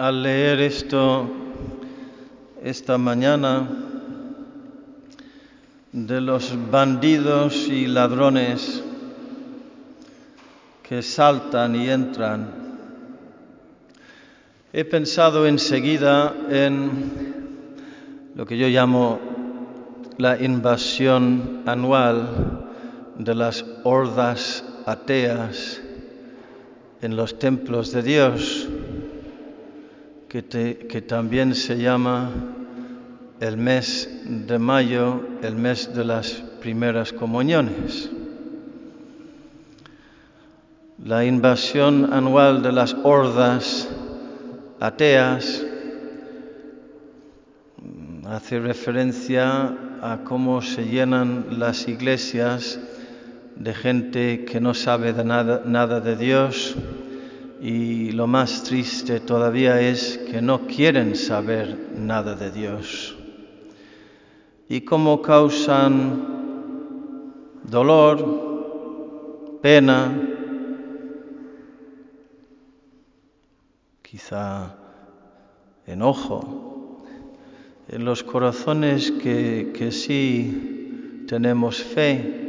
al leer esto esta mañana de los bandidos y ladrones que saltan y entran, he pensado enseguida en lo que yo llamo la invasión anual de las hordas ateas en los templos de Dios, que, también se llama el mes de mayo, el mes de las primeras comuniones. La invasión anual de las hordas ateas hace referencia a cómo se llenan las iglesias de gente que no sabe de nada de Dios y lo más triste todavía es que no quieren saber nada de Dios. Y cómo causan dolor, pena, quizá enojo en los corazones que, que sí tenemos fe.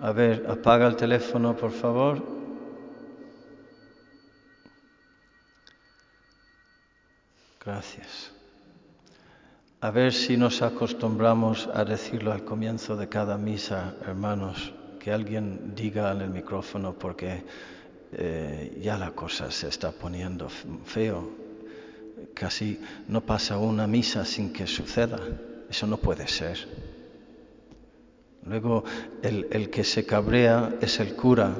A ver, apaga el teléfono, por favor. Gracias. A ver si nos acostumbramos a decirlo al comienzo de cada misa, hermanos, que alguien diga en el micrófono porque eh, ya la cosa se está poniendo feo. Casi no pasa una misa sin que suceda. Eso no puede ser. Luego el, el que se cabrea es el cura,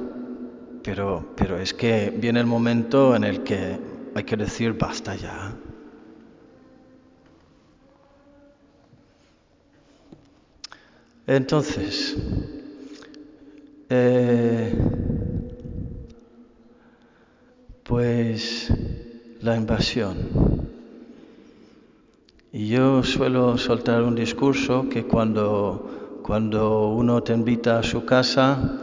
pero, pero es que viene el momento en el que hay que decir basta ya. Entonces, eh, pues la invasión. Y yo suelo soltar un discurso que cuando, cuando uno te invita a su casa,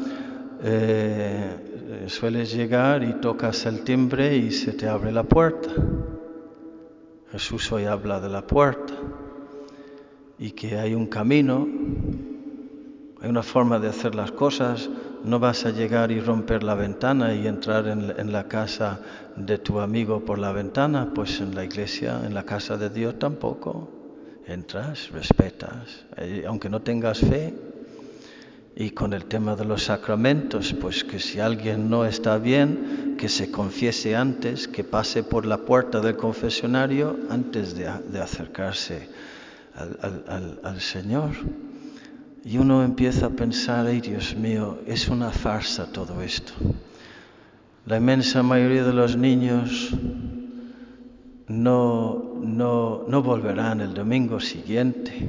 eh, sueles llegar y tocas el timbre y se te abre la puerta. Jesús hoy habla de la puerta y que hay un camino hay una forma de hacer las cosas. No vas a llegar y romper la ventana y entrar en, la casa de tu amigo por la ventana, pues en la iglesia, en la casa de Dios tampoco. Entras, respetas, aunque no tengas fe. Y con el tema de los sacramentos, pues que si alguien no está bien, que se confiese antes, que pase por la puerta del confesionario antes de, acercarse al Señor. Y uno empieza a pensar, ay Dios mío, es una farsa todo esto. La inmensa mayoría de los niños no, no, no volverán el domingo siguiente.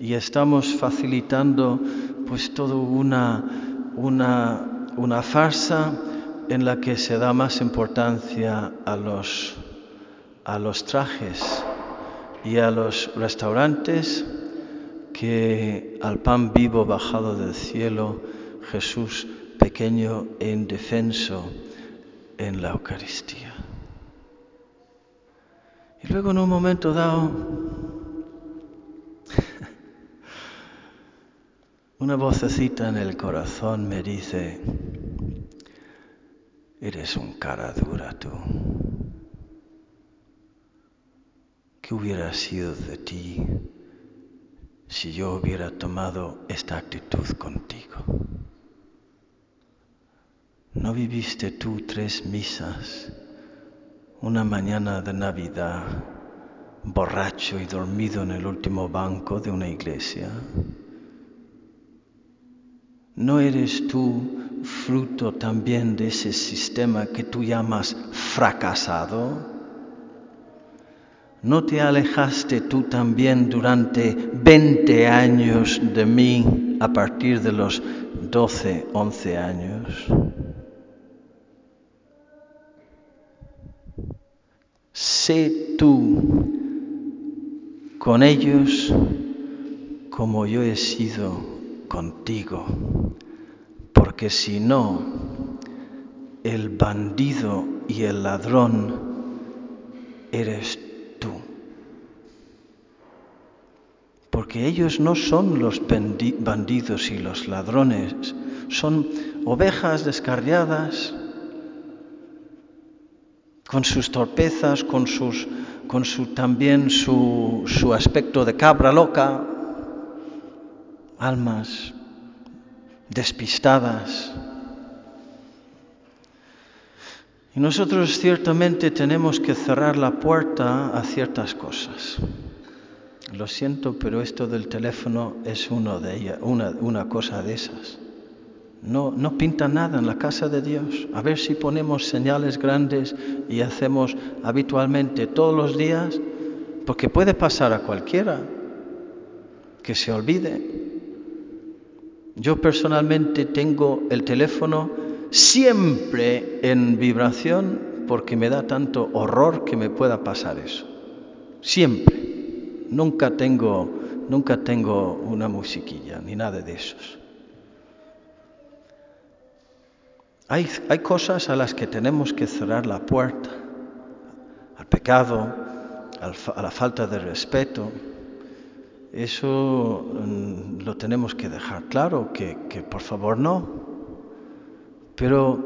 Y estamos facilitando pues todo una, una, una farsa en la que se da más importancia a los, a los trajes y a los restaurantes que al pan vivo bajado del cielo, Jesús pequeño e indefenso en la Eucaristía. Y luego en un momento dado, una vocecita en el corazón me dice, eres un cara dura tú. ¿Qué hubiera sido de ti si yo hubiera tomado esta actitud contigo? ¿No viviste tú tres misas, una mañana de Navidad, borracho y dormido en el último banco de una iglesia? ¿No eres tú fruto también de ese sistema que tú llamas fracasado? ¿No te alejaste tú también durante 20 años de mí a partir de los 12, 11 años? Sé tú con ellos como yo he sido contigo, porque si no, el bandido y el ladrón eres tú. Porque ellos no son los bandidos y los ladrones, son ovejas descarriadas, con sus torpezas, con, sus, su, también su, su aspecto de cabra loca, almas despistadas. Y nosotros ciertamente tenemos que cerrar la puerta a ciertas cosas. Lo siento, pero esto del teléfono es uno de ellas, una, una cosa de esas. No, no pinta nada en la casa de Dios. A ver si ponemos señales grandes y hacemos habitualmente todos los días, porque puede pasar a cualquiera que se olvide. Yo personalmente tengo el teléfono siempre en vibración porque me da tanto horror que me pueda pasar eso. Siempre. Nunca tengo, nunca tengo una musiquilla ni nada de esos. Hay, hay cosas a las que tenemos que cerrar la puerta, al pecado, a la falta de respeto. Eso mm, lo tenemos que dejar claro, que, que por favor no. Pero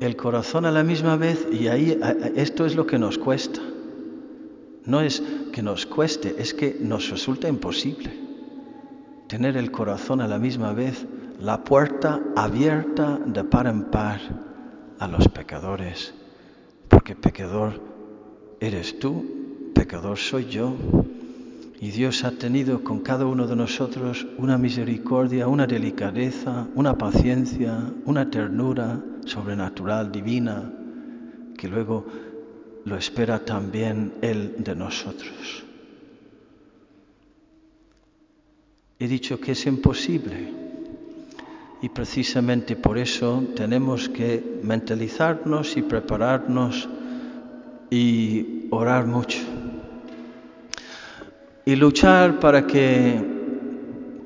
el corazón a la misma vez, y ahí esto es lo que nos cuesta. No es que nos cueste, es que nos resulta imposible tener el corazón a la misma vez, la puerta abierta de par en par a los pecadores. Porque pecador eres tú, pecador soy yo. Y Dios ha tenido con cada uno de nosotros una misericordia, una delicadeza, una paciencia, una ternura sobrenatural, divina, que luego lo espera también Él de nosotros. He dicho que es imposible y precisamente por eso tenemos que mentalizarnos y prepararnos y orar mucho y luchar para que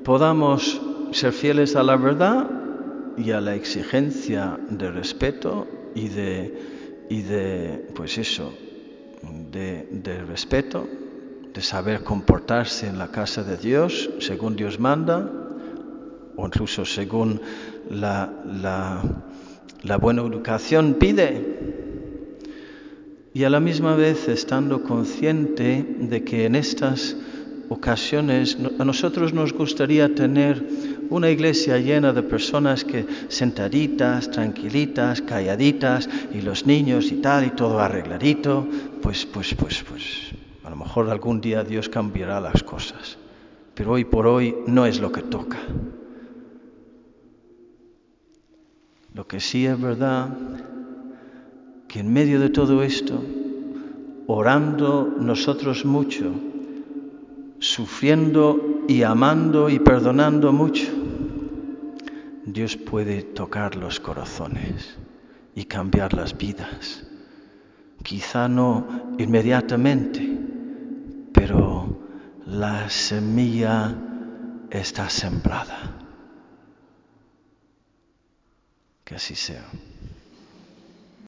podamos ser fieles a la verdad y a la exigencia de respeto y de, y de pues eso, de, de respeto, de saber comportarse en la casa de Dios según Dios manda, o incluso según la, la, la buena educación pide. Y a la misma vez estando consciente de que en estas ocasiones a nosotros nos gustaría tener una iglesia llena de personas que sentaditas, tranquilitas, calladitas y los niños y tal y todo arregladito, pues pues pues pues a lo mejor algún día Dios cambiará las cosas. Pero hoy por hoy no es lo que toca. Lo que sí es verdad que en medio de todo esto, orando nosotros mucho, sufriendo y amando y perdonando mucho, Dios puede tocar los corazones y cambiar las vidas. Quizá no inmediatamente, pero la semilla está sembrada. Que así sea.